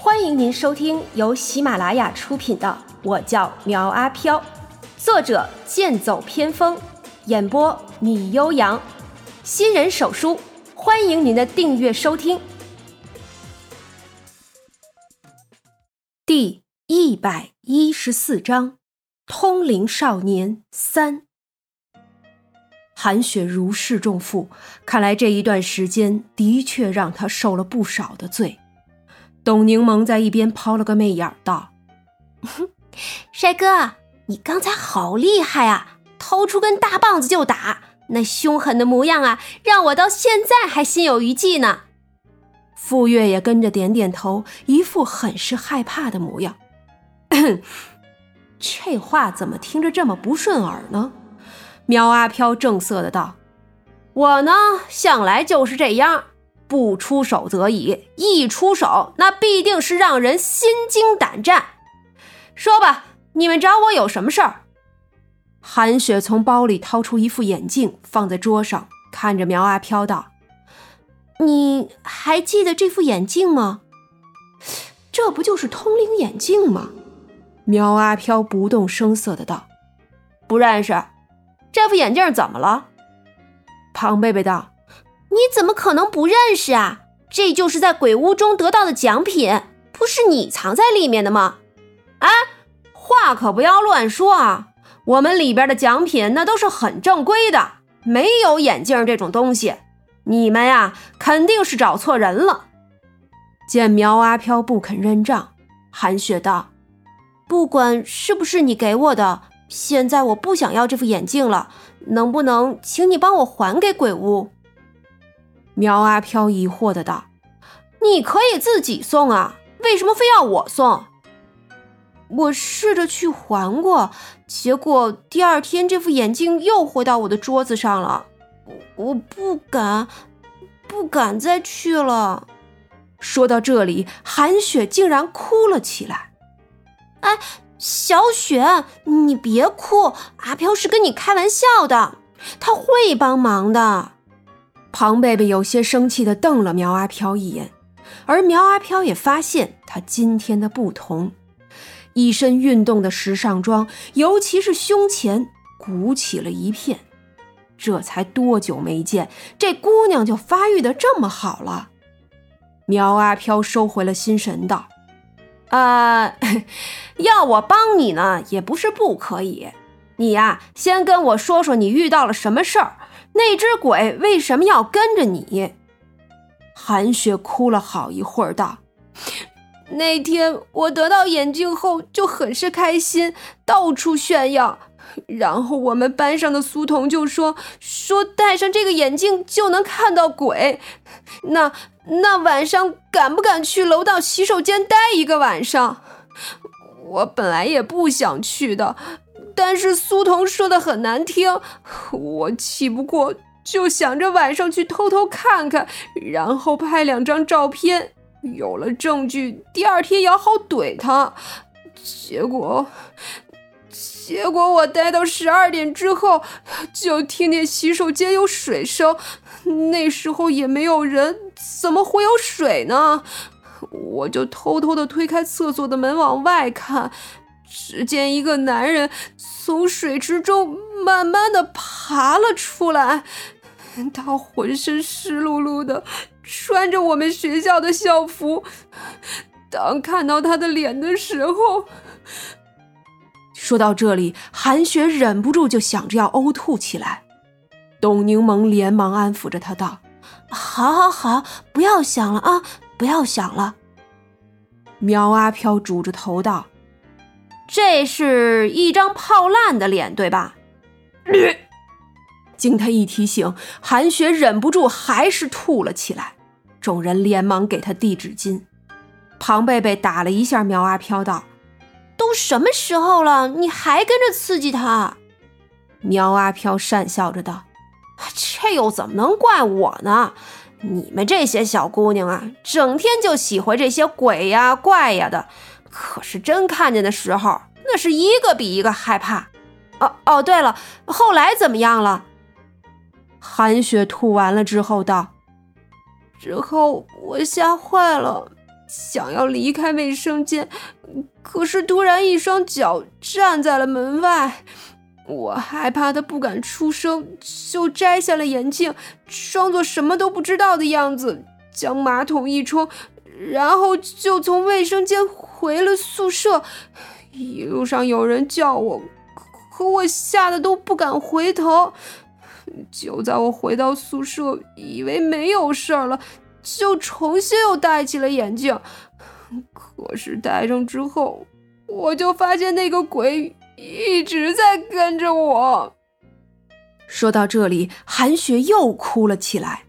欢迎您收听由喜马拉雅出品的《我叫苗阿飘》，作者剑走偏锋，演播米悠扬，新人手书，欢迎您的订阅收听。第一百一十四章：通灵少年三。韩雪如释重负，看来这一段时间的确让她受了不少的罪。董柠檬在一边抛了个媚眼，道：“帅哥，你刚才好厉害啊！掏出根大棒子就打，那凶狠的模样啊，让我到现在还心有余悸呢。”傅月也跟着点点头，一副很是害怕的模样。这话怎么听着这么不顺耳呢？苗阿飘正色的道：“我呢，向来就是这样。”不出手则已，一出手那必定是让人心惊胆战。说吧，你们找我有什么事儿？韩雪从包里掏出一副眼镜，放在桌上，看着苗阿飘道：“你还记得这副眼镜吗？这不就是通灵眼镜吗？”苗阿飘不动声色的道：“不认识。这副眼镜怎么了？”庞贝贝道。你怎么可能不认识啊？这就是在鬼屋中得到的奖品，不是你藏在里面的吗？哎，话可不要乱说啊！我们里边的奖品那都是很正规的，没有眼镜这种东西。你们呀，肯定是找错人了。见苗阿飘不肯认账，韩雪道：“不管是不是你给我的，现在我不想要这副眼镜了，能不能请你帮我还给鬼屋？”苗阿飘疑惑的道：“你可以自己送啊，为什么非要我送？我试着去还过，结果第二天这副眼镜又回到我的桌子上了。我不敢，不敢再去了。”说到这里，韩雪竟然哭了起来。“哎，小雪，你别哭，阿飘是跟你开玩笑的，他会帮忙的。”庞贝贝有些生气地瞪了苗阿飘一眼，而苗阿飘也发现他今天的不同，一身运动的时尚装，尤其是胸前鼓起了一片。这才多久没见，这姑娘就发育的这么好了？苗阿飘收回了心神，道：“啊，要我帮你呢，也不是不可以。你呀，先跟我说说你遇到了什么事儿。”那只鬼为什么要跟着你？韩雪哭了好一会儿，道：“那天我得到眼镜后就很是开心，到处炫耀。然后我们班上的苏童就说说戴上这个眼镜就能看到鬼。那那晚上敢不敢去楼道洗手间待一个晚上？我本来也不想去的。”但是苏童说的很难听，我气不过，就想着晚上去偷偷看看，然后拍两张照片，有了证据，第二天也好怼他。结果，结果我待到十二点之后，就听见洗手间有水声，那时候也没有人，怎么会有水呢？我就偷偷的推开厕所的门往外看。只见一个男人从水池中慢慢的爬了出来，他浑身湿漉漉的，穿着我们学校的校服。当看到他的脸的时候，说到这里，韩雪忍不住就想着要呕吐起来。董柠檬连忙安抚着他道：“好，好，好，不要想了啊，不要想了。”苗阿飘拄着头道。这是一张泡烂的脸，对吧？经他一提醒，韩雪忍不住还是吐了起来。众人连忙给他递纸巾。庞贝贝打了一下苗阿飘，道：“都什么时候了，你还跟着刺激他？”苗阿飘讪笑着道：“这又怎么能怪我呢？你们这些小姑娘啊，整天就喜欢这些鬼呀怪呀的。”可是真看见的时候，那是一个比一个害怕。哦哦，对了，后来怎么样了？韩雪吐完了之后道：“之后我吓坏了，想要离开卫生间，可是突然一双脚站在了门外。我害怕他不敢出声，就摘下了眼镜，装作什么都不知道的样子，将马桶一冲，然后就从卫生间回了宿舍。一路上有人叫我，可我吓得都不敢回头。就在我回到宿舍，以为没有事儿了，就重新又戴起了眼镜。可是戴上之后，我就发现那个鬼。一直在跟着我。说到这里，韩雪又哭了起来。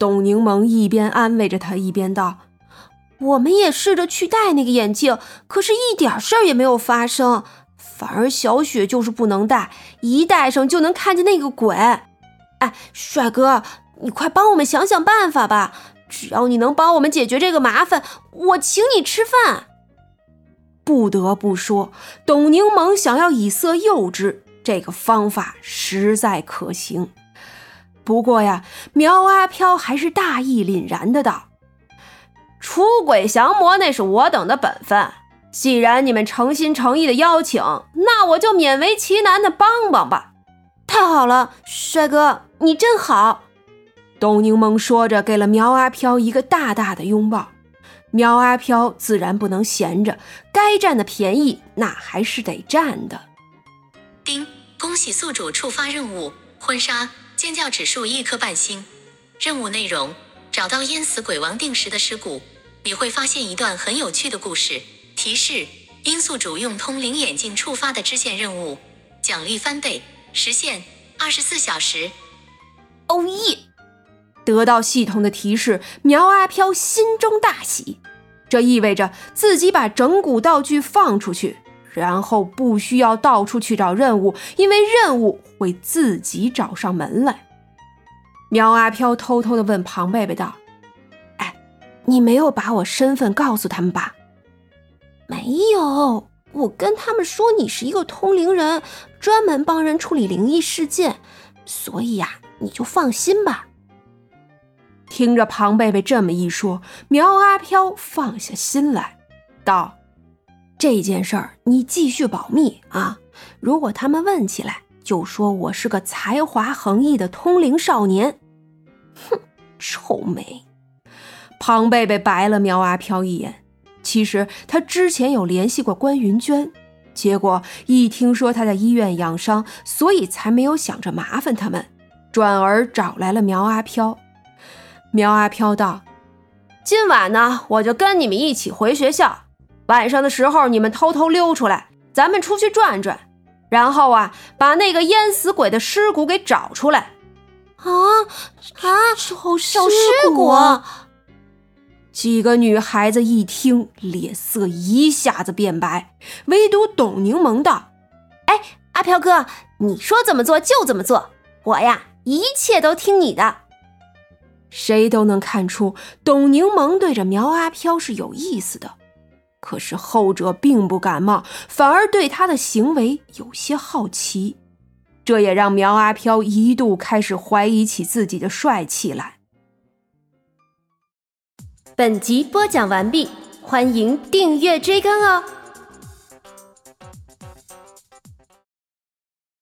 董柠檬一边安慰着她，一边道：“我们也试着去戴那个眼镜，可是一点事儿也没有发生。反而小雪就是不能戴，一戴上就能看见那个鬼。哎，帅哥，你快帮我们想想办法吧！只要你能帮我们解决这个麻烦，我请你吃饭。”不得不说，董柠檬想要以色诱之，这个方法实在可行。不过呀，苗阿飘还是大义凛然的道：“出轨降魔那是我等的本分。既然你们诚心诚意的邀请，那我就勉为其难的帮帮吧。”太好了，帅哥，你真好。董柠檬说着，给了苗阿飘一个大大的拥抱。苗阿飘自然不能闲着，该占的便宜那还是得占的。丁，恭喜宿主触发任务：婚纱，尖叫指数一颗半星。任务内容：找到淹死鬼王定时的尸骨。你会发现一段很有趣的故事。提示：因宿主用通灵眼镜触发的支线任务，奖励翻倍，时限二十四小时。哦耶！得到系统的提示，苗阿飘心中大喜，这意味着自己把整蛊道具放出去，然后不需要到处去找任务，因为任务会自己找上门来。苗阿飘偷偷地问庞贝贝道：“哎，你没有把我身份告诉他们吧？”“没有，我跟他们说你是一个通灵人，专门帮人处理灵异事件，所以呀，你就放心吧。”听着庞贝贝这么一说，苗阿飘放下心来，道：“这件事儿你继续保密啊！如果他们问起来，就说我是个才华横溢的通灵少年。”哼，臭美！庞贝贝白了苗阿飘一眼。其实他之前有联系过关云娟，结果一听说他在医院养伤，所以才没有想着麻烦他们，转而找来了苗阿飘。苗阿飘道：“今晚呢，我就跟你们一起回学校。晚上的时候，你们偷偷溜出来，咱们出去转转。然后啊，把那个淹死鬼的尸骨给找出来。”啊啊！找尸骨！几个女孩子一听，脸色一下子变白。唯独董柠檬道：“哎，阿飘哥，你说怎么做就怎么做，我呀，一切都听你的。”谁都能看出，董柠檬对着苗阿飘是有意思的，可是后者并不感冒，反而对他的行为有些好奇，这也让苗阿飘一度开始怀疑起自己的帅气来。本集播讲完毕，欢迎订阅追更哦。